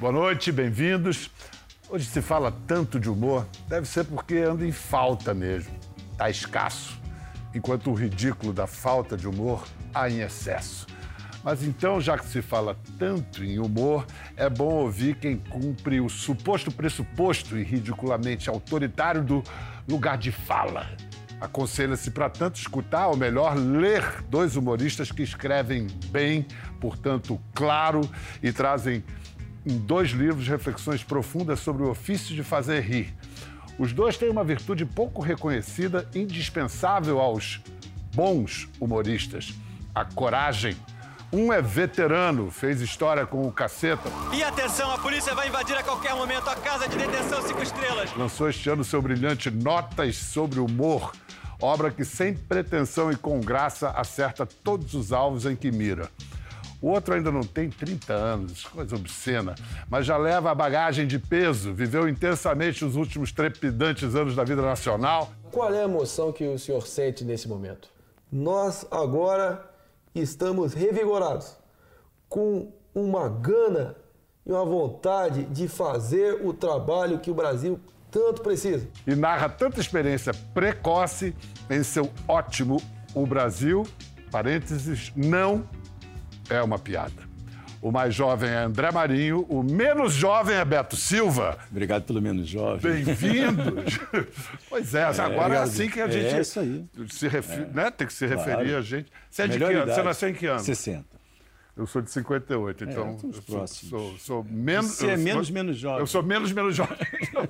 Boa noite, bem-vindos. Hoje se fala tanto de humor, deve ser porque anda em falta mesmo. Está escasso, enquanto o ridículo da falta de humor há em excesso. Mas então, já que se fala tanto em humor, é bom ouvir quem cumpre o suposto pressuposto e ridiculamente autoritário do lugar de fala. Aconselha-se para tanto escutar, ou melhor, ler dois humoristas que escrevem bem, portanto, claro, e trazem em dois livros reflexões profundas sobre o ofício de fazer rir. Os dois têm uma virtude pouco reconhecida, indispensável aos bons humoristas: a coragem. Um é veterano, fez história com o caceta. E atenção, a polícia vai invadir a qualquer momento a casa de detenção cinco estrelas. Lançou este ano seu brilhante Notas sobre Humor, obra que, sem pretensão e com graça, acerta todos os alvos em que mira. O outro ainda não tem 30 anos, coisa obscena, mas já leva a bagagem de peso, viveu intensamente os últimos trepidantes anos da vida nacional. Qual é a emoção que o senhor sente nesse momento? Nós agora estamos revigorados, com uma gana e uma vontade de fazer o trabalho que o Brasil tanto precisa. E narra tanta experiência precoce em seu ótimo O Brasil, parênteses, não é uma piada. O mais jovem é André Marinho, o menos jovem é Beto Silva. Obrigado pelo menos jovem. Bem-vindos! pois é, agora é, obrigado. assim que a gente é isso aí. se refi... é. né? tem que se referir claro. a gente. Você é de Melhor que ano? Você nasceu em que ano? 60. Eu sou de 58, É, então eu sou, sou, sou menos. Você é eu sou- menos, menos jovem. Eu sou menos, menos jovem.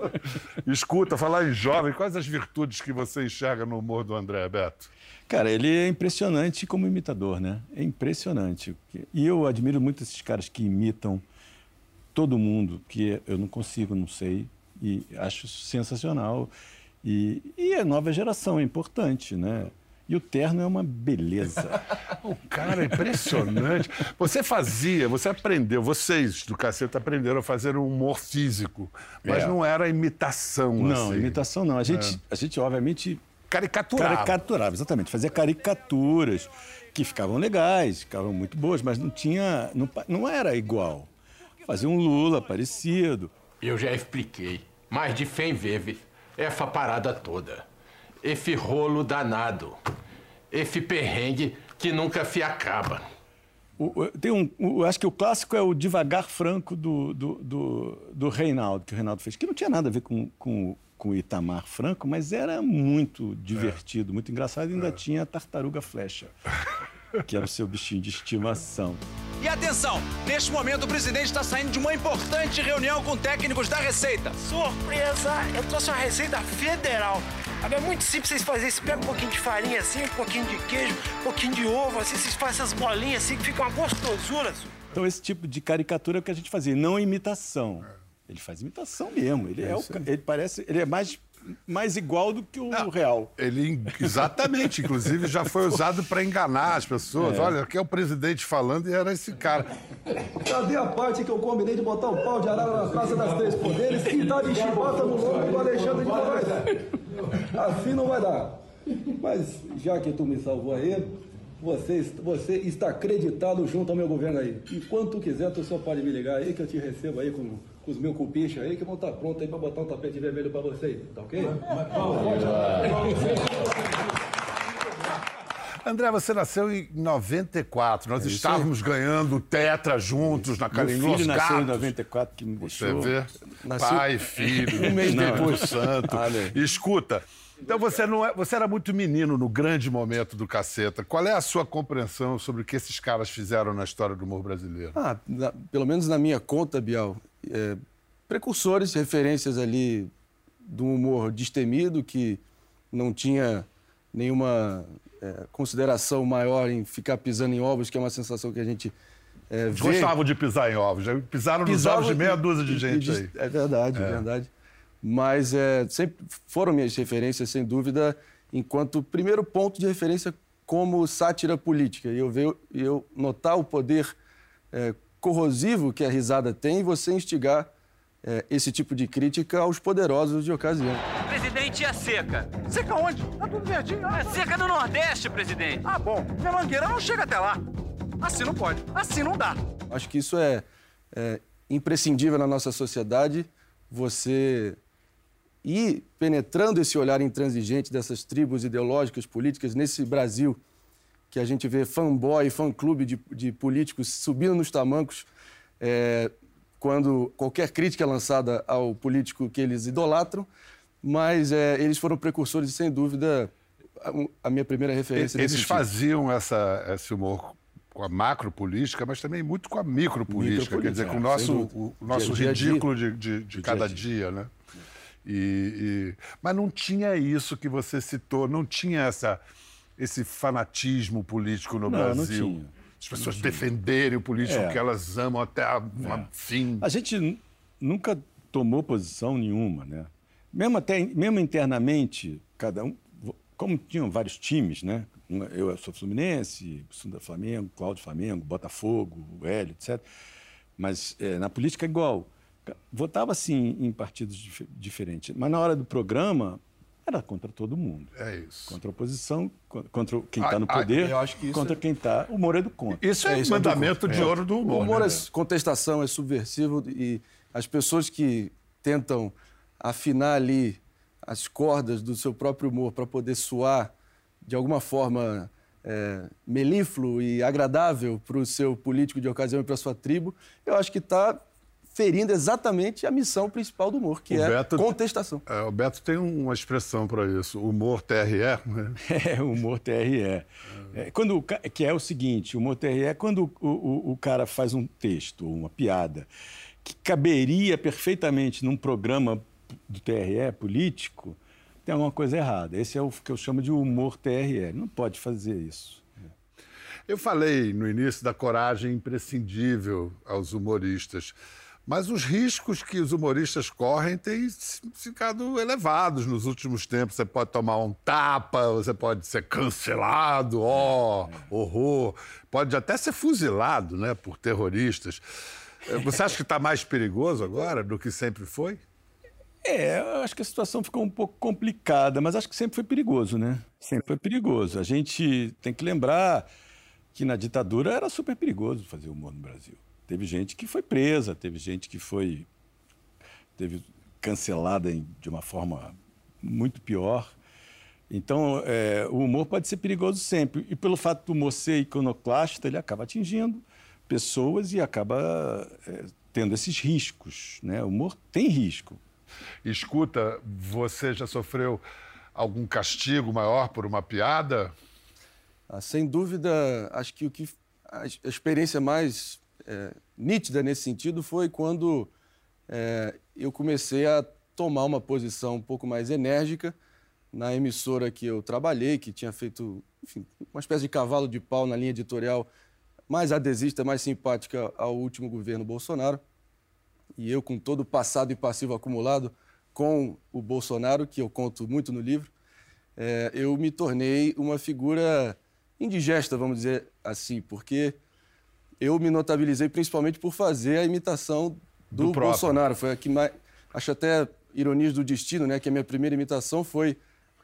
Escuta, falar em jovem, quais as virtudes que você enxerga no humor do André Beto? Cara, ele é impressionante como imitador, né? É impressionante. E eu admiro muito esses caras que imitam todo mundo, que eu não consigo, não sei, e acho sensacional. E, e a nova geração é importante, né? E o terno é uma beleza. O cara é impressionante. Você fazia, você aprendeu, vocês do cacete aprenderam a fazer um humor físico, mas É. não era imitação. Não, assim. imitação não. A gente, a gente obviamente, Caricaturava. Caricaturava, exatamente. Fazia caricaturas que ficavam legais, ficavam muito boas, mas não tinha. Não, não era igual. Fazia um Lula parecido. Eu já expliquei, mais de 100 vezes, essa parada toda. Esse rolo danado. Esse perrengue que nunca se acaba. O- tem um, o- acho que o clássico é o Devagar Franco do, do, do, do Reinaldo, que o Reinaldo fez, que não tinha nada a ver com, com, com o Itamar Franco, mas era muito divertido, muito engraçado. E ainda tinha a Tartaruga Flecha, que era o seu bichinho de estimação. E atenção, neste momento o presidente está saindo de uma importante reunião com técnicos da Receita. Surpresa! Eu trouxe uma receita federal. Agora é muito simples vocês fazerem. Você pega um pouquinho de farinha assim, um pouquinho de queijo, um pouquinho de ovo, assim, vocês fazem essas bolinhas assim que fica uma gostosura. Então, esse tipo de caricatura é o que a gente fazia, não imitação. Ele faz imitação mesmo. Ele, é o ca- ele parece. Ele é mais, mais igual do que o real. Ele, exatamente, inclusive já foi usado para enganar as pessoas. Olha, aqui é o presidente falando e era esse cara. Cadê a parte que eu combinei de botar um pau de arara na Praça das Três Poderes e dar de chibata no lombo do Alexandre de Moraes? Assim não vai dar. Mas já que tu me salvou aí, você, você está acreditado junto ao meu governo aí. E quando tu quiser, tu só pode me ligar aí que eu te recebo aí com os meus cupichos aí que vão estar prontos aí para botar um tapete vermelho para você aí, tá ok? André, você nasceu em 94. Nós estávamos ganhando Tetra juntos na Meu Carinhoso filho nasceu em Gatos. 94, que me Você deixou... vê? Nasceu- Pai, filho, um mês depois santo. Olha aí. Escuta, então você, não é, você era muito menino no grande momento do caceta. Qual é a sua compreensão sobre o que esses caras fizeram na história do humor brasileiro? Ah, na- pelo menos na minha conta, Bial, é, precursores, referências ali do humor destemido, que não tinha nenhuma é, consideração maior em ficar pisando em ovos, que é uma sensação que a gente é, Eles vê. gostavam de pisar em ovos. já Pisaram nos ovos de meia dúzia de gente aí. É verdade, é verdade. Mas é, sempre foram minhas referências, sem dúvida, enquanto primeiro ponto de referência como sátira política. E eu, eu notar o poder é, corrosivo que a risada tem e você instigar é, esse tipo de crítica aos poderosos de ocasião. Presidente, e a seca? Seca onde? Tá tudo verdinho. É seca no Nordeste, presidente. Ah, bom. Minha mangueira não chega até lá. Assim não pode. Assim não dá. Acho que isso é, é imprescindível na nossa sociedade você ir penetrando esse olhar intransigente dessas tribos ideológicas, políticas, nesse Brasil que a gente vê fanboy, fã-clube de, de, políticos subindo nos tamancos é, quando qualquer crítica é lançada ao político que eles idolatram, mas é, eles foram precursores, sem dúvida, a, a minha primeira referência. Eles faziam essa, esse humor com a macro política, mas também muito com a micropolítica, quer dizer, com o nosso, o, o nosso dia, ridículo dia, de, de, de cada dia, né? E, e, mas não tinha isso que você citou, não tinha essa, esse fanatismo político no não, Brasil. Não tinha. As pessoas defenderem o político é. que elas amam até a, é. fim. A gente nunca tomou posição nenhuma, né? Mesmo, até, mesmo internamente, cada um. Como tinham vários times, né? Eu sou Fluminense, sou da Flamengo, Cláudio Flamengo, Botafogo, Hélio, etc. Mas é, na política é igual. Votava, sim, em partidos dif diferentes. Mas na hora do programa, era contra todo mundo. É isso. Contra a oposição, contra quem está no poder, ah, contra é... quem está. O humor é do contra. Isso é, é isso mandamento é de ouro do humor. O humor né? é contestação, é subversivo e as pessoas que tentam afinar ali as cordas do seu próprio humor para poder soar de alguma forma é, melífluo e agradável para o seu político de ocasião e para a sua tribo, eu acho que está ferindo exatamente a missão principal do humor, que o é Beto, contestação. É, o Beto tem uma expressão para isso, humor TRE. Né? É, humor TRE. É, quando, que é o seguinte, o humor TRE é quando o, o, o cara faz um texto, uma piada, que caberia perfeitamente num programa do TRE político, tem alguma coisa errada. Esse é o que eu chamo de humor TRE. Não pode fazer isso. Eu falei no início da coragem imprescindível aos humoristas. Mas os riscos que os humoristas correm têm ficado elevados nos últimos tempos. Você pode tomar um tapa, você pode ser cancelado, ó, oh, horror. Pode até ser fuzilado né, por terroristas. Você acha que está mais perigoso agora do que sempre foi? É, eu acho que a situação ficou um pouco complicada, mas acho que sempre foi perigoso, né? Sempre foi perigoso. A gente tem que lembrar que na ditadura era super perigoso fazer humor no Brasil. Teve gente que foi presa, teve gente que foi teve cancelada de uma forma muito pior. Então, é, o humor pode ser perigoso sempre. E pelo fato do humor ser iconoclasta, ele acaba atingindo pessoas e acaba é, tendo esses riscos. Né? O humor tem risco. Escuta, você já sofreu algum castigo maior por uma piada? Ah, sem dúvida, acho que o que a experiência mais é, nítida nesse sentido foi quando é, eu comecei a tomar uma posição um pouco mais enérgica na emissora que eu trabalhei, que tinha feito enfim, uma espécie de cavalo de pau na linha editorial mais adesista, mais simpática ao último governo Bolsonaro. E eu, com todo o passado e passivo acumulado com o Bolsonaro, que eu conto muito no livro, é, eu me tornei uma figura indigesta, vamos dizer assim, porque eu me notabilizei principalmente por fazer a imitação do, do Bolsonaro. Foi a que mais. Acho até ironias do destino, né? Que a minha primeira imitação foi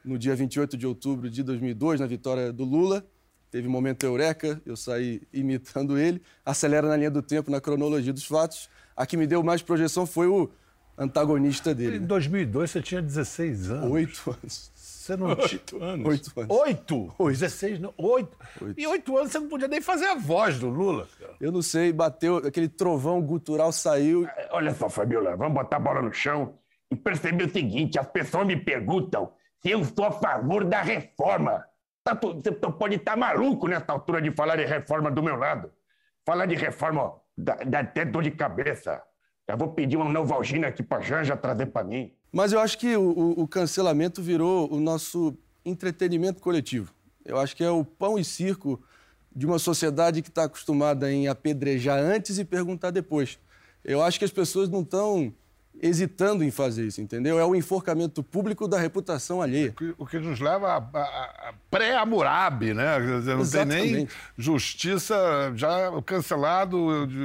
no dia 28 de outubro de 2002, na vitória do Lula. Teve um momento eureka, eu saí imitando ele. Acelera na linha do tempo, na cronologia dos fatos. A que me deu mais projeção foi o antagonista dele. Em 2002 você tinha 16 anos. Oito anos. Você não Oito anos. Oito anos. Oito? Oito. 16, não. Oito. Oito. E oito anos você não podia nem fazer a voz do Lula. Eu não sei, bateu, aquele trovão gutural saiu. É, olha só, Fabiola, vamos botar a bola no chão e perceber o seguinte: as pessoas me perguntam se eu sou a favor da reforma. Tá, você pode estar tá maluco nessa altura de falar de reforma do meu lado. Falar de reforma dá, dá até dor de cabeça. Eu vou pedir uma Novalgina aqui pra Janja trazer para mim. Mas eu acho que o, o, cancelamento virou o nosso entretenimento coletivo. Eu acho que é o pão e circo de uma sociedade que está acostumada em apedrejar antes e perguntar depois. Eu acho que as pessoas não estão hesitando em fazer isso, entendeu? É o enforcamento público da reputação alheia. O que, nos leva a, a, a pré-Amurabi, né? Não Exatamente. tem nem justiça já cancelado,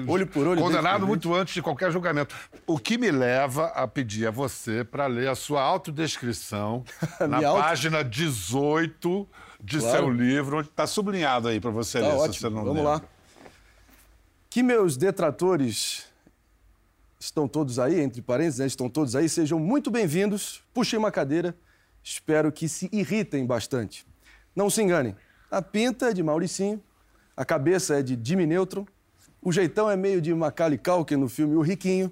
olho por olho, condenado muito antes de qualquer julgamento. O que me leva a pedir a você para ler a sua autodescrição na auto... página 18 de claro. seu livro, onde está sublinhado aí para você tá ler, ótimo. se você não Vamos lembra. lá. Que meus detratores estão todos aí, entre parênteses, né, estão todos aí, sejam muito bem-vindos. Puxem uma cadeira, espero que se irritem bastante. Não se enganem, a pinta é de Mauricinho, a cabeça é de Jimmy Neutron, o jeitão é meio de Macaulay Culkin no filme O Riquinho,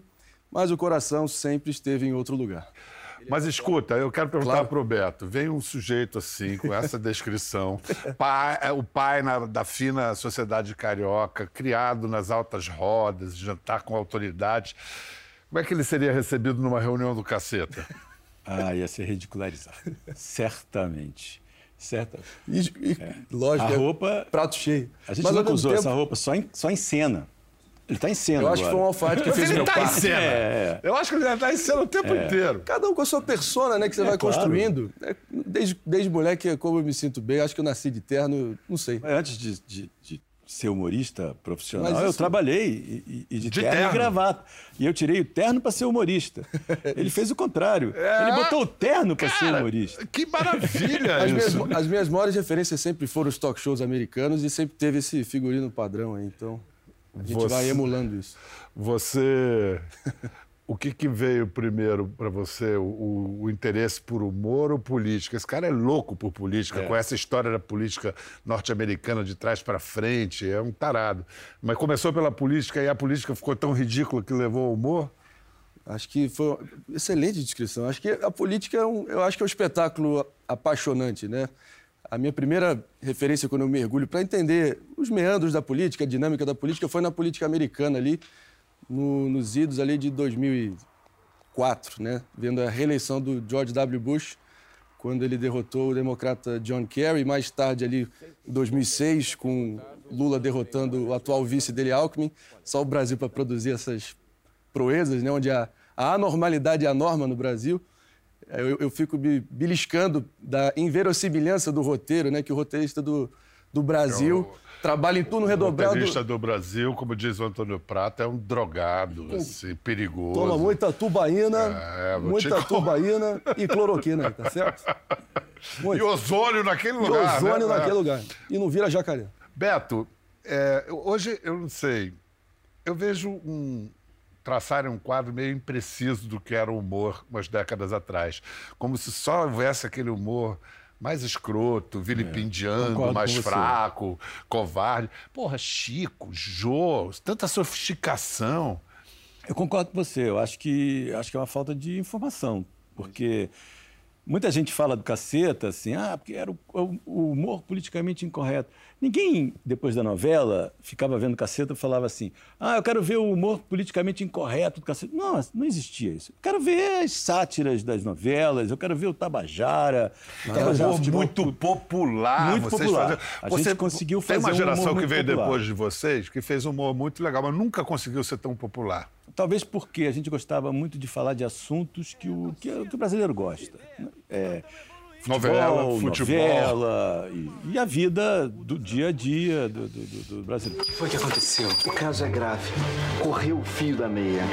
mas o coração sempre esteve em outro lugar. Mas escuta, eu quero perguntar Claro. pro Beto. Vem um sujeito assim, com essa descrição, pai- é, o pai na- da fina sociedade carioca, criado nas altas rodas, jantar com autoridades. Como é que ele seria recebido numa reunião do caceta? Ah, ia ser ridicularizado. Certamente. Certa. E, e, Lógico, A é roupa. prato cheio. A gente Mas, nunca usou tempo, essa roupa só em, só em cena. Ele está em cena. Eu acho que foi um agora. alfaiate que fez ele meu tá em pai. cena. É, Eu acho que ele já tá em cena o tempo inteiro. Cada um com a sua persona, né, que você vai claro. construindo. É, desde, desde moleque, como eu me sinto bem, acho que eu nasci de terno, não sei. Mas Antes de, de- de ser humorista profissional, Mas eu isso- trabalhei e, e- de, De terno, terno. e gravata. E eu tirei o terno para ser humorista. Ele fez o contrário. É. Ele botou o terno para ser humorista. Que maravilha As minhas, isso. as minhas maiores referências sempre foram os talk shows americanos e sempre teve esse figurino padrão aí. Então, a gente Você- vai emulando isso. Você. O que, que veio primeiro para você? O, o- interesse por humor ou política? Esse cara é louco por política, com essa história da política norte-americana de trás para frente, é um tarado. Mas começou pela política e a política ficou tão ridícula que levou ao humor? Acho que foi uma excelente descrição. Acho que a política é um, eu acho que é um espetáculo apaixonante, né? A minha primeira referência quando eu mergulho para entender os meandros da política, a dinâmica da política, foi na política americana ali, no- nos idos ali de 2004, né? Vendo a reeleição do George W. Bush, quando ele derrotou o democrata John Kerry, mais tarde ali em 2006, com Lula derrotando o atual vice dele, Alckmin, só o Brasil para produzir essas proezas, né, onde a, a anormalidade é a norma no Brasil. É, Eu, eu fico beliscando da inverossimilhança do roteiro, né, que o roteirista do, do Brasil trabalha em turno O redobrado, roteirista do Brasil, como diz o Antônio Prata, é um drogado, assim, perigoso. toma muita tubaína, É, muita te- tubaína e cloroquina, tá certo? E Muito. ozônio naquele E lugar. ozônio né? naquele lugar. E não vira jacaré. Beto, é, eu- hoje eu não sei. Eu vejo um traçarem um quadro meio impreciso do que era o humor umas décadas atrás, como se só houvesse aquele humor mais escroto, vilipendiando, concordo mais fraco, covarde. Porra, Chico, Jô, tanta sofisticação. Eu concordo com você. Eu acho que, acho que é uma falta de informação. Porque muita gente fala do caceta, assim, ah, porque era o, o humor politicamente incorreto. Ninguém, depois da novela, ficava vendo caceta e falava assim, ah, eu quero ver o humor politicamente incorreto do caceta. Não, não existia isso. Eu quero ver as sátiras das novelas, eu quero ver o Tabajara. o Tabajara humor muito popular. Muito popular. faziam- A Você gente conseguiu Tem uma fazer um geração humor que veio popular. depois de vocês que fez um humor muito legal, mas nunca conseguiu ser tão popular. Talvez porque a gente gostava muito de falar de assuntos que o, que, que o brasileiro gosta. né? É, Novela, futebol. novela e, e a vida do dia a dia do, do- do- do brasileiro. O que foi que aconteceu? O caso é grave. Correu o fio da meia.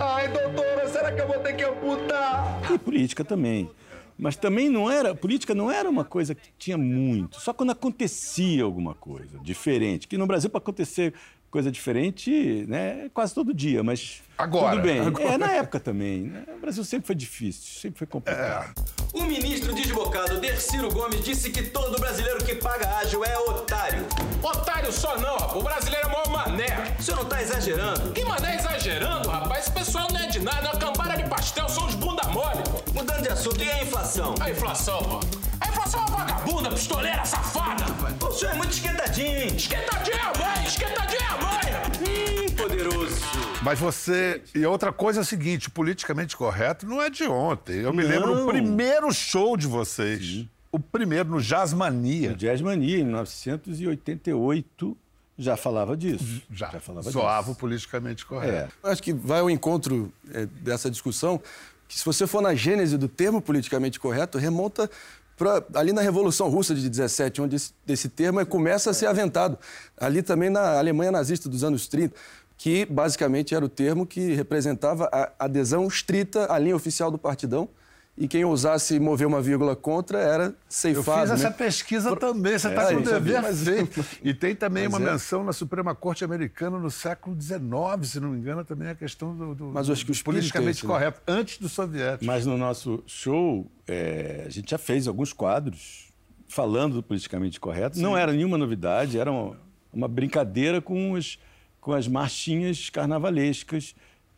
Ai, doutora, será que eu vou ter que amputar? E política também. Mas também não era. Política não era uma coisa que tinha muito. Só quando acontecia alguma coisa diferente. Que no Brasil, para acontecer coisa diferente, né, é quase todo dia, mas. Agora, Tudo bem. agora. É, na época também. né? O Brasil sempre foi difícil, sempre foi complicado. O ministro desbocado Derciro Gomes disse que todo brasileiro que paga ágil é otário. Otário só não, rapaz. O brasileiro é maior mané. O senhor não tá exagerando? Que mané exagerando, rapaz? Esse pessoal não é de nada, é uma cambada de pastel, são os bunda mole, pô. Mudando de assunto, e a inflação? A inflação, pô. A inflação é uma vagabunda, pistoleira, safada. O senhor é muito esquentadinho, hein? Esquentadinha é a mãe, esquentadinha é a mãe. Ih, poderoso. Mas você. E outra coisa é a seguinte: politicamente correto não é de ontem. Eu me Não. lembro do primeiro show de vocês. O primeiro, no Jazzmania. O Jazz Mania, em 1988, já falava disso. Já, falava soava o disso. politicamente É. correto. Eu Acho que vai ao encontro é, dessa discussão, que se você for na gênese do termo politicamente correto, remonta pra, ali na Revolução Russa de 17, onde esse, esse termo começa a ser aventado. Ali também na Alemanha nazista dos anos 30, que basicamente era o termo que representava a adesão estrita à linha oficial do partidão e quem ousasse mover uma vírgula contra era ceifado. Eu fiz essa né? pesquisa também, você É, está com o dever feito. E tem também Mas uma é. menção na Suprema Corte Americana no século XIX, se não me engano, também a questão do, do- Mas acho que o do é politicamente esse, né? correto, antes do soviético. Mas no nosso show, é, a gente já fez alguns quadros falando do politicamente correto. Não era nenhuma novidade, era uma, uma brincadeira com, os, com as marchinhas carnavalescas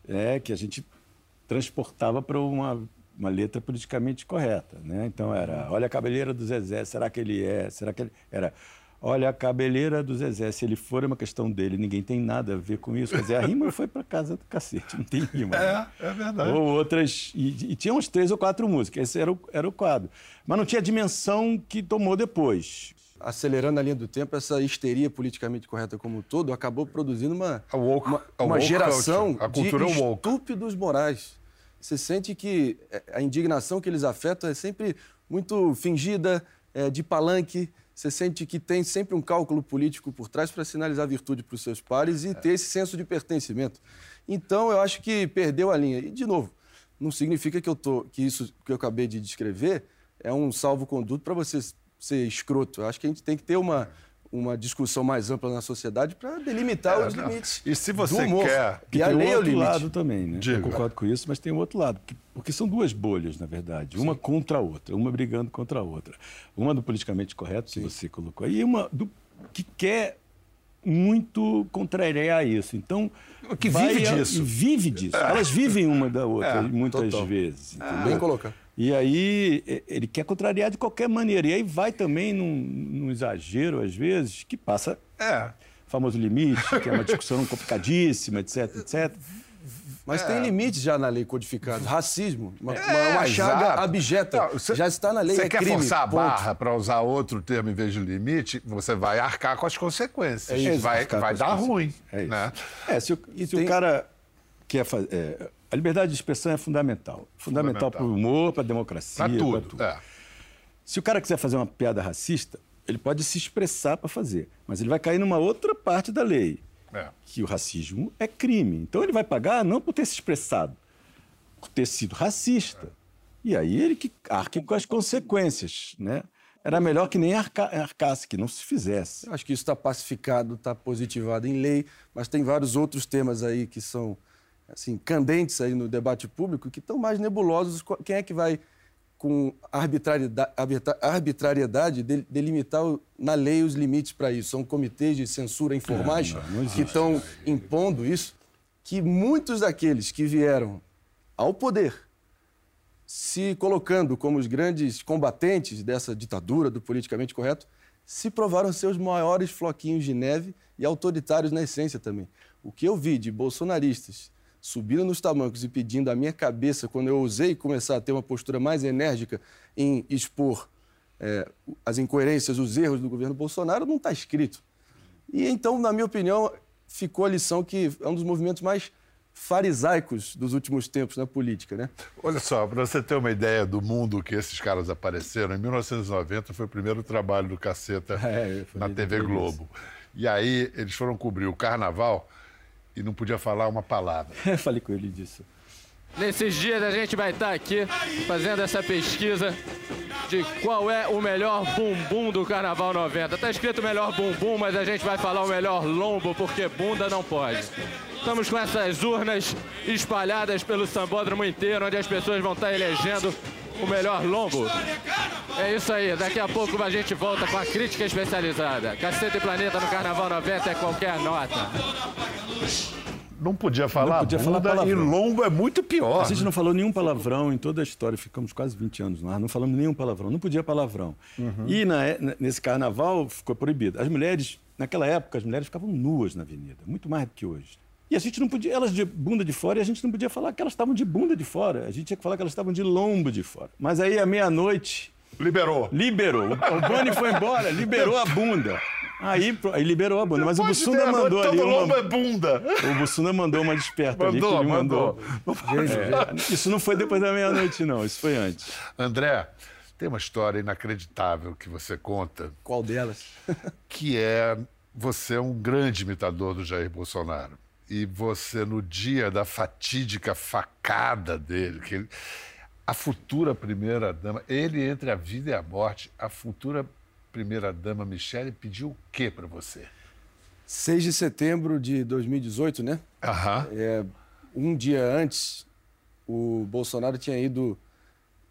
é, que a gente transportava para uma, uma letra politicamente correta. Né? Então era, olha a cabeleira do Zezé, será que ele é? Será que ele... Era, olha a cabeleira do Zezé, se ele for é uma questão dele, ninguém tem nada a ver com isso. Quer dizer, a rima foi para casa do cacete, não tem rima. né? É, é verdade. Ou outras. E, e tinha uns três ou quatro músicas. Esse era o, era o quadro. Mas não tinha a dimensão que tomou depois. Acelerando a linha do tempo, essa histeria politicamente correta como um todo acabou produzindo uma, A woke- uma, a uma woke geração culture, a cultura de woke. estúpidos morais. Você sente que eh, a indignação que eles afetam é sempre muito fingida, é, de palanque. Você sente que tem sempre um cálculo político por trás para sinalizar virtude para os seus pares e ter esse senso de pertencimento. Então, eu acho que perdeu a linha. E, de novo, não significa que, eu tô, que isso que eu acabei de descrever é um salvo-conduto para você ser escroto. Eu acho que a gente tem que ter uma, uma discussão mais ampla na sociedade para delimitar É, os não. limites. E se você quer- E a tem lei é outro lado também, né? Diga. Eu concordo com isso, mas tem o outro lado. Porque, são duas bolhas, na verdade. Uma contra a outra, uma brigando contra a outra. Uma do politicamente correto, que você colocou aí, e uma do que quer muito contrariar isso. Então. Que vive disso. e Vive disso. Elas vivem uma da outra, É, muitas total. vezes. entendeu? Bem colocado. E aí ele quer contrariar de qualquer maneira. E aí vai também num, num exagero, às vezes, que passa É. famoso limite, que é uma discussão complicadíssima, etc, etc. Mas É. tem limites já na lei codificado. Racismo, uma, É, uma chaga exato. abjeta. Não, cê- já está na lei, Você é quer crime. forçar a ponto. barra para usar outro termo em vez de limite, você vai arcar com as consequências. É isso, vai vai dar ruim. É isso. né? É, se o, se o tem- cara quer fazer. A liberdade de expressão é fundamental. Fundamental para o humor, para a democracia. Para pra tudo. É. Se o cara quiser fazer uma piada racista, ele pode se expressar para fazer, mas ele vai cair numa outra parte da lei, É. que o racismo é crime. Então ele vai pagar não por ter se expressado, por ter sido racista. E aí ele que arque com as consequências, né? Era melhor que nem arca, arcasse, que não se fizesse. Eu acho que isso está pacificado, está positivado em lei, mas tem vários outros temas aí que são assim candentes aí no debate público que estão mais nebulosos. Quem é que vai com arbitrariedade, arbitra- arbitrariedade de- delimitar na lei os limites para isso? São comitês de censura informais não, não existe. que estão impondo isso, que muitos daqueles que vieram ao poder se colocando como os grandes combatentes dessa ditadura do politicamente correto, se provaram ser os maiores floquinhos de neve e autoritários na essência também. O que eu vi de bolsonaristas subindo nos tamancos e pedindo a minha cabeça quando eu ousei começar a ter uma postura mais enérgica em expor eh, as incoerências, os erros do governo Bolsonaro, não está escrito. E então, na minha opinião, ficou a lição que é um dos movimentos mais farisaicos dos últimos tempos na política, né? Olha só, para você ter uma ideia do mundo que esses caras apareceram, em 1990 foi o primeiro trabalho do Caceta É, na TV Globo. E aí eles foram cobrir o carnaval e não podia falar uma palavra. Eu falei com ele disso. Nesses dias a gente vai estar aqui fazendo essa pesquisa de qual é o melhor bumbum do Carnaval 90. Tá escrito melhor bumbum, mas a gente vai falar o melhor lombo, porque bunda não pode. Estamos com essas urnas espalhadas pelo sambódromo inteiro, onde as pessoas vão estar elegendo o melhor lombo. É isso aí, daqui a pouco a gente volta com a crítica especializada. Caceta e Planeta no Carnaval 90 é qualquer nota. Não podia falar podia falar bunda e palavrão. lombo é muito pior. A gente não falou nenhum palavrão em toda a história, ficamos quase 20 anos no ar, não falamos nenhum palavrão, não podia palavrão. E na é- na- nesse carnaval ficou proibido. As mulheres, naquela época, as mulheres ficavam nuas na avenida, muito mais do que hoje. E a gente não podia, elas de bunda de fora, e a gente não podia falar que elas estavam de bunda de fora, a gente tinha que falar que elas estavam de lombo de fora. Mas aí, à meia-noite, Liberou. liberou. O Boni foi embora, liberou a bunda. Aí, aí liberou a bunda. Mas o Depois de Bussunda mandou ali Todo lombo uma... é bunda. O Bussunda mandou uma desperta ali que Mandou, ele mandou. mandou. É, isso não foi depois da meia-noite, não. Isso foi antes. André, tem uma história inacreditável que você conta, Qual delas? que é você é um grande imitador do Jair Bolsonaro. E você, no dia da fatídica facada dele, que ele- a futura primeira-dama, ele entre a vida e a morte, a futura primeira-dama Michele pediu o que para você? 6 de setembro de 2018, né? Aham. É, um dia antes, o Bolsonaro tinha ido,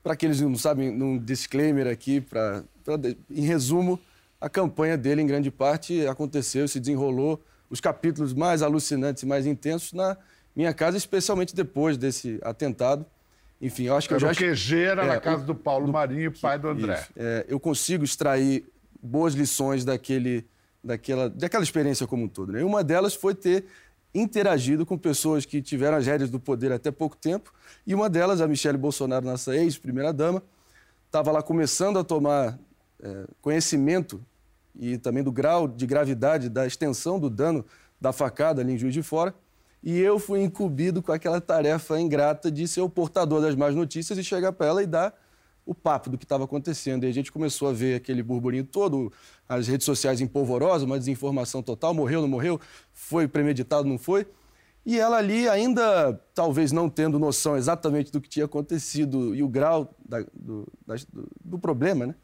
para aqueles que não sabem, num disclaimer aqui, pra, pra- em resumo, a campanha dele, em grande parte, aconteceu, se desenrolou, os capítulos mais alucinantes e mais intensos na minha casa, especialmente depois desse atentado. Enfim, eu acho que eu Era já... o QG era É, na casa do Paulo Marinho, pai do André. É, eu consigo extrair boas lições daquele, daquela, daquela experiência como um todo. Né? E uma delas foi ter interagido com pessoas que tiveram as rédeas do poder até pouco tempo. E uma delas, a Michelle Bolsonaro, nossa ex-primeira-dama, estava lá começando a tomar é, conhecimento e também do grau de gravidade da extensão do dano da facada ali em Juiz de Fora. E eu fui incumbido com aquela tarefa ingrata de ser o portador das más notícias e chegar para ela e dar o papo do que estava acontecendo. E a gente começou a ver aquele burburinho todo, as redes sociais em polvorosa, uma desinformação total, morreu, não morreu, foi premeditado, não foi. E ela ali, ainda talvez não tendo noção exatamente do que tinha acontecido e o grau da- do, do- do problema, né?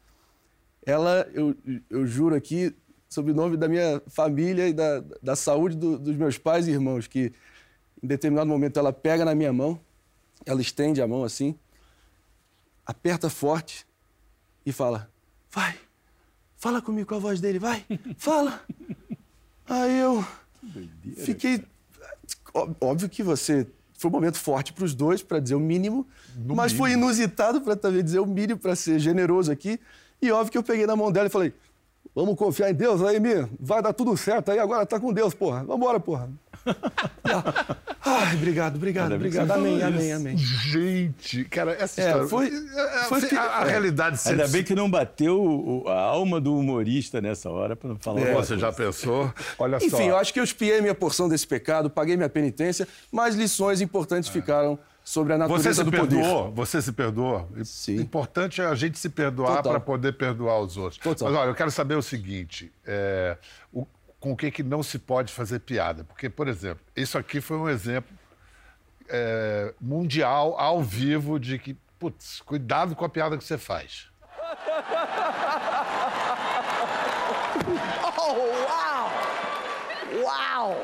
Ela, eu, eu juro aqui, sob o nome da minha família e da, da saúde do- dos meus pais e irmãos, que em determinado momento ela pega na minha mão, ela estende a mão assim, aperta forte e fala: Vai, fala comigo com a voz dele, vai, fala. Aí eu fiquei. Óbvio que você. Foi um momento forte para os dois, para dizer o mínimo, mas foi inusitado para também dizer o mínimo, para ser generoso aqui. E óbvio que eu peguei na mão dela e falei: Vamos confiar em Deus aí, Mi. Vai dar tudo certo aí, agora tá com Deus, porra. Vambora, porra. Ela, Ai, obrigado, obrigado, obrigado. Amém, amém, amém. Gente, cara, essa É, história. foi- É, foi assim, a, a é. realidade se- Ainda bem que não bateu o- a alma do humorista nessa hora para não falar alguma Você já coisa. pensou? Olha só. Enfim, eu acho que eu espiei minha porção desse pecado, paguei minha penitência, mas lições importantes ficaram sobre a natureza Você se do perdoou? poder. Você se perdoa? Sim. Importante é a gente se perdoar para poder perdoar os outros. Total. Mas olha, eu quero saber o seguinte: é, o- com o que, que não se pode fazer piada? Porque, por exemplo, isso aqui foi um exemplo é, mundial, ao vivo, de que, putz, cuidado com a piada que você faz. Oh, wow! Wow!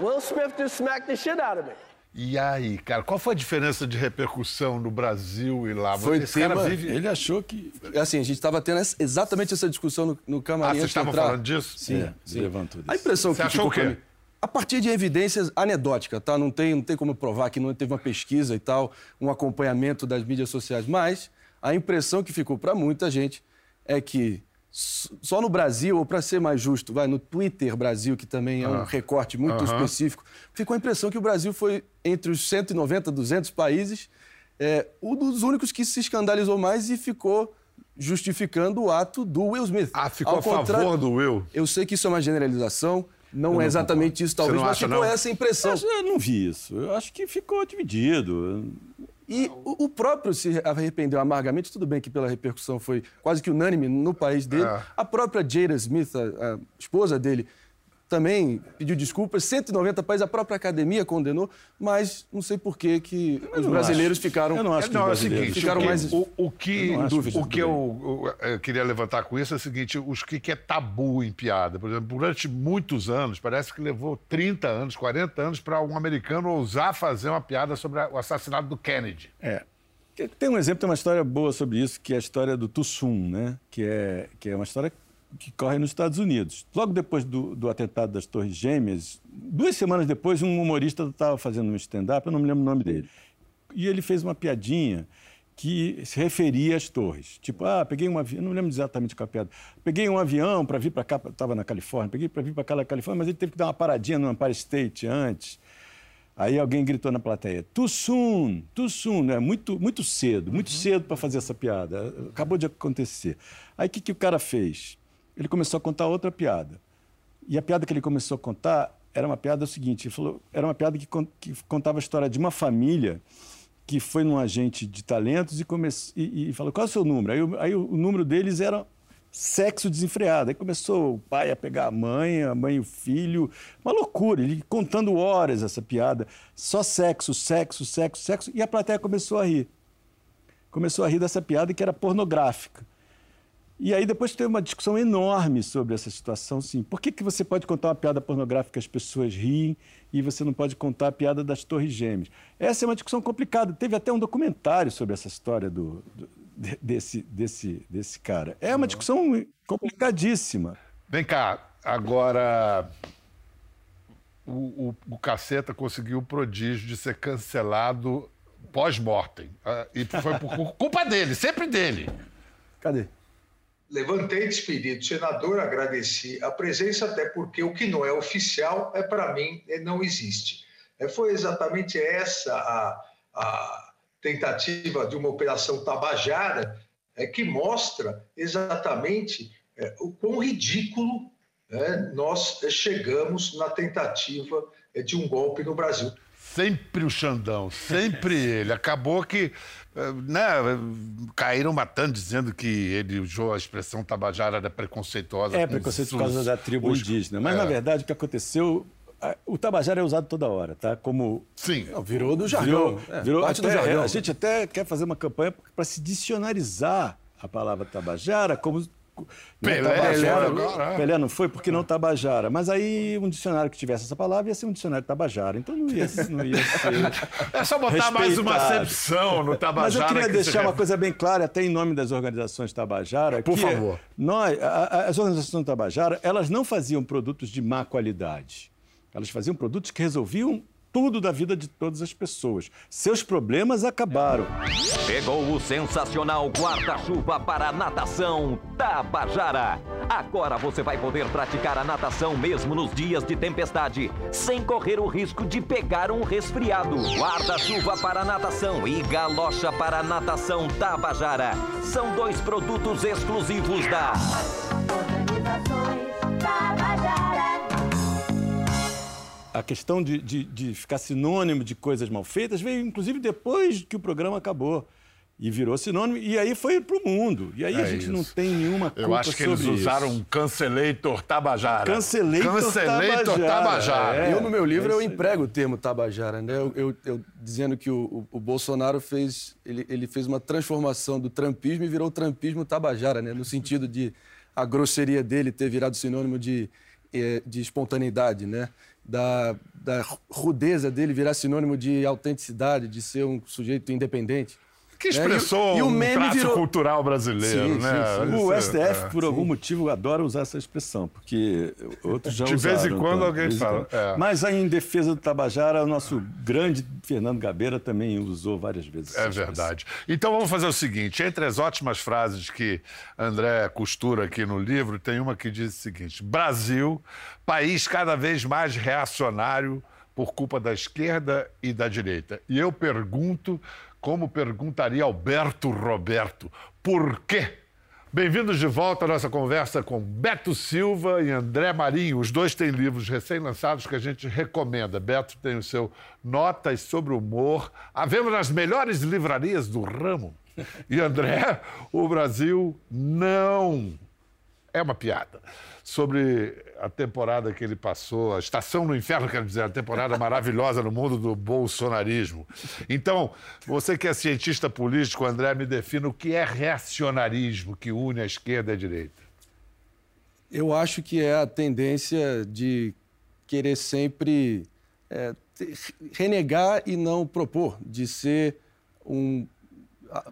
Will Smith just smacked the shit out of me. E aí, cara, qual foi a diferença de repercussão no Brasil e lá? Foi Esse cara tema- vive. Ele achou que. Assim, a gente estava tendo essa- exatamente essa discussão no, no Ah, camarim. vocês antes de estavam entrar. falando disso? Sim, É, sim. levantou A disso. impressão Você que achou ficou o quê? A partir de evidências anedóticas, tá? Não tem, não tem como provar que não teve uma pesquisa e tal, um acompanhamento das mídias sociais, mas a impressão que ficou para muita gente é que só no Brasil, ou para ser mais justo, vai no Twitter Brasil, que também é um recorte muito Aham. específico, ficou a impressão que o Brasil foi, entre os 190, 200 países, é, um dos únicos que se escandalizou mais e ficou justificando o ato do Will Smith. Ah, ficou Ao a favor do Will? eu sei que isso é uma generalização, não, é exatamente isso, talvez, não mas acha, ficou não? essa impressão. Mas eu não vi isso. Eu acho que ficou dividido. E o, o próprio se arrependeu amargamente, tudo bem que pela repercussão foi quase que unânime no país dele. É. A própria Jada Smith, a, a esposa dele, também pediu desculpas. 190 países, a própria academia condenou, mas não sei por que que os brasileiros acho. ficaram. Eu não acho que Não, é o seguinte, ficaram o que, mais- o, o que, Eu o que eu, eu- eu queria levantar com isso é o seguinte, os que, que é tabu em piada. Por exemplo, durante muitos anos, parece que levou 30 anos, 40 anos para um americano ousar fazer uma piada sobre o assassinato do Kennedy. É. Tem um exemplo, tem uma história boa sobre isso, que é a história do Tussum, né? Que é, que é uma história que corre nos Estados Unidos. Logo depois do, do atentado das Torres Gêmeas, duas semanas depois, um humorista estava fazendo um stand-up, eu não me lembro o nome dele. E ele fez uma piadinha que se referia às torres. Tipo, ah, peguei um avião, não lembro exatamente qual a piada. Peguei um avião para vir para cá, estava na Califórnia, peguei para vir para cá na Califórnia, mas ele teve que dar uma paradinha no Empire State antes. Aí alguém gritou na plateia, too soon, too soon, né? muito, muito cedo, muito cedo para fazer essa piada. Acabou de acontecer. Aí o que, que o cara fez? Ele começou a contar outra piada. E a piada que ele começou a contar era uma piada seguinte, ele falou, era uma piada que, que contava a história de uma família que foi num agente de talentos e, come, e, e falou, qual é o seu número? Aí, aí o número deles era sexo desenfreado. Aí começou o pai a pegar a mãe, a mãe e o filho. Uma loucura, ele contando horas essa piada. Só sexo, sexo, sexo, sexo. E a plateia começou a rir. Começou a rir dessa piada que era pornográfica. E aí depois teve uma discussão enorme sobre essa situação, sim. Por que, que você pode contar uma piada pornográfica as pessoas riem e você não pode contar a piada das Torres Gêmeas? Essa é uma discussão complicada. Teve até um documentário sobre essa história do, do desse, desse, desse cara. É uma discussão complicadíssima. Vem cá, agora o, o, o Caceta conseguiu o prodígio de ser cancelado pós-mortem. Ah, e foi por culpa dele, sempre dele. Cadê? Levantei despedido, senador, agradeci a presença, até porque o que não é oficial, é para mim, é, não existe. É, foi exatamente essa a, a tentativa de uma operação Tabajara é, que mostra exatamente é, o quão ridículo é, nós chegamos na tentativa é, de um golpe no Brasil. Sempre o Xandão, sempre ele. Acabou que é, né, caíram matando, dizendo que ele usou a expressão Tabajara era preconceituosa. É, preconceito por causa da tribo os... indígena. Mas, é. na verdade, o que aconteceu o Tabajara é usado toda hora, tá? Como. Sim. Não, virou do jargão. Virou, é, virou parte até, do jargão. A gente até quer fazer uma campanha para se dicionarizar a palavra Tabajara como. Pelé, Tabajara, Pelé, Pelé não foi porque não Tabajara. Mas aí um dicionário que tivesse essa palavra ia ser um dicionário Tabajara. Então não ia, não ia ser. É só botar respeitado. mais uma acepção no Tabajara. Mas eu queria que deixar uma coisa bem clara, até em nome das organizações Tabajara. Por favor. Nós, a, as organizações Tabajara, elas não faziam produtos de má qualidade. Elas faziam produtos que resolviam tudo da vida de todas as pessoas. Seus problemas acabaram. Chegou o sensacional guarda-chuva para a natação Tabajara. Agora você vai poder praticar a natação mesmo nos dias de tempestade, sem correr o risco de pegar um resfriado. Guarda-chuva para a natação e galocha para a natação Tabajara. São dois produtos exclusivos da Organizações a questão de, de, de, ficar sinônimo de coisas mal feitas veio, inclusive, depois que o programa acabou. E virou sinônimo, e aí foi para o mundo. E aí é a gente isso. não tem nenhuma culpa Eu acho que eles usaram um cancelator tabajara. Cancelator, cancelator tabajara. tabajara. É, eu, no meu livro, é eu emprego o termo tabajara, né? Eu, eu, eu dizendo que o, o, o, Bolsonaro fez, ele, ele fez uma transformação do trampismo e virou o trampismo tabajara, né? No sentido de a grosseria dele ter virado sinônimo de, de espontaneidade, né? da, da rudeza dele virar sinônimo de autenticidade, de ser um sujeito independente. Que expressou é, e, e o um virou... cultural brasileiro, sim, né? Sim, sim. O STF, é, por algum motivo, adora usar essa expressão, porque outros já De usaram. De vez em quando alguém fala. É. Mas aí, em defesa do Tabajara, o nosso grande Fernando Gabeira também usou várias vezes. É verdade. Então vamos fazer o seguinte: entre as ótimas frases que André costura aqui no livro, tem uma que diz o seguinte: Brasil, país cada vez mais reacionário por culpa da esquerda e da direita. E eu pergunto como perguntaria Alberto Roberto. Por quê? Bem-vindos de volta à nossa conversa com Beto Silva e André Marinho. Os dois têm livros recém-lançados que a gente recomenda. Beto tem o seu Notas sobre Humor, à venda nas melhores livrarias do ramo. E André, o Brasil não é uma piada sobre a temporada que ele passou, a estação no inferno, quero dizer, a temporada maravilhosa no mundo do bolsonarismo. Então, você que é cientista político, André, me defina o que é reacionarismo que une a esquerda e a direita. Eu acho que é a tendência de querer sempre é, renegar e não propor, de ser um,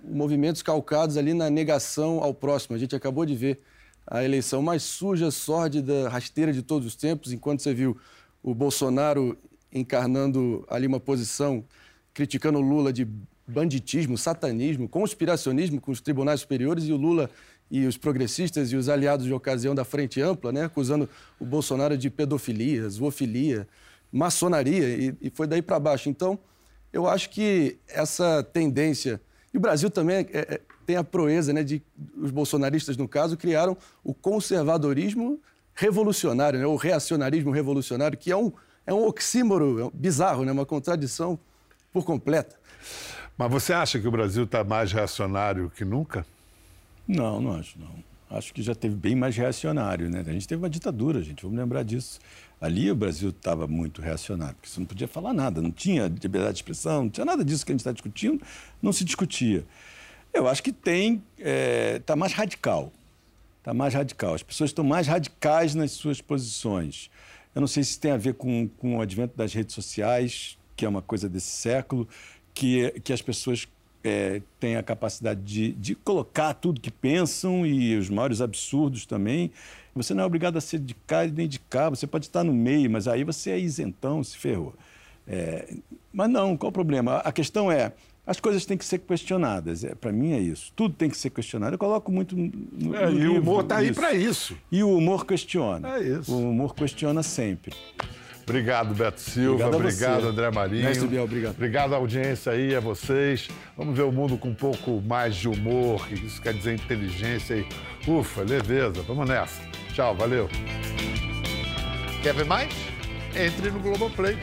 movimentos calcados ali na negação ao próximo. A gente acabou de ver a eleição mais suja, sórdida, rasteira de todos os tempos, enquanto você viu o Bolsonaro encarnando ali uma posição criticando o Lula de banditismo, satanismo, conspiracionismo com os tribunais superiores e o Lula e os progressistas e os aliados de ocasião da Frente Ampla, né, acusando o Bolsonaro de pedofilia, zoofilia, maçonaria e, e foi daí para baixo. Então, eu acho que essa tendência e o Brasil também é, é, tem a proeza né, de os bolsonaristas, no caso, criaram o conservadorismo revolucionário, né, o reacionarismo revolucionário, que é um, é um oxímoro bizarro, né, uma contradição por completa. Mas você acha que o Brasil está mais reacionário que nunca? Não, não acho, não. Acho que já teve bem mais reacionário, né? A gente teve uma ditadura, gente, vamos lembrar disso. Ali o Brasil estava muito reacionário, porque você não podia falar nada, não tinha liberdade de expressão, não tinha nada disso que a gente está discutindo, não se discutia. Eu acho que tem, está mais radical, está mais radical. As pessoas estão mais radicais nas suas posições. Eu não sei se tem a ver com, com o advento das redes sociais, que é uma coisa desse século, que, que as pessoas é, têm a capacidade de, de colocar tudo que pensam e os maiores absurdos também. Você não é obrigado a ser de cá nem de cá, você pode estar no meio, mas aí você é isentão, se ferrou. É, mas não, qual o problema? A questão é, as coisas têm que ser questionadas. É, para mim é isso. Tudo tem que ser questionado. Eu coloco muito no, é, no E o humor está aí para isso. E o humor questiona. É isso. O humor questiona sempre. Obrigado, Beto Silva. Obrigado, obrigado André Marinho. Mestre Biel, obrigado. Obrigado à audiência aí, a vocês. Vamos ver o mundo com um pouco mais de humor, isso quer dizer inteligência e ufa, leveza. Vamos nessa. Tchau, valeu. Quer ver mais? Entre no Globoplay.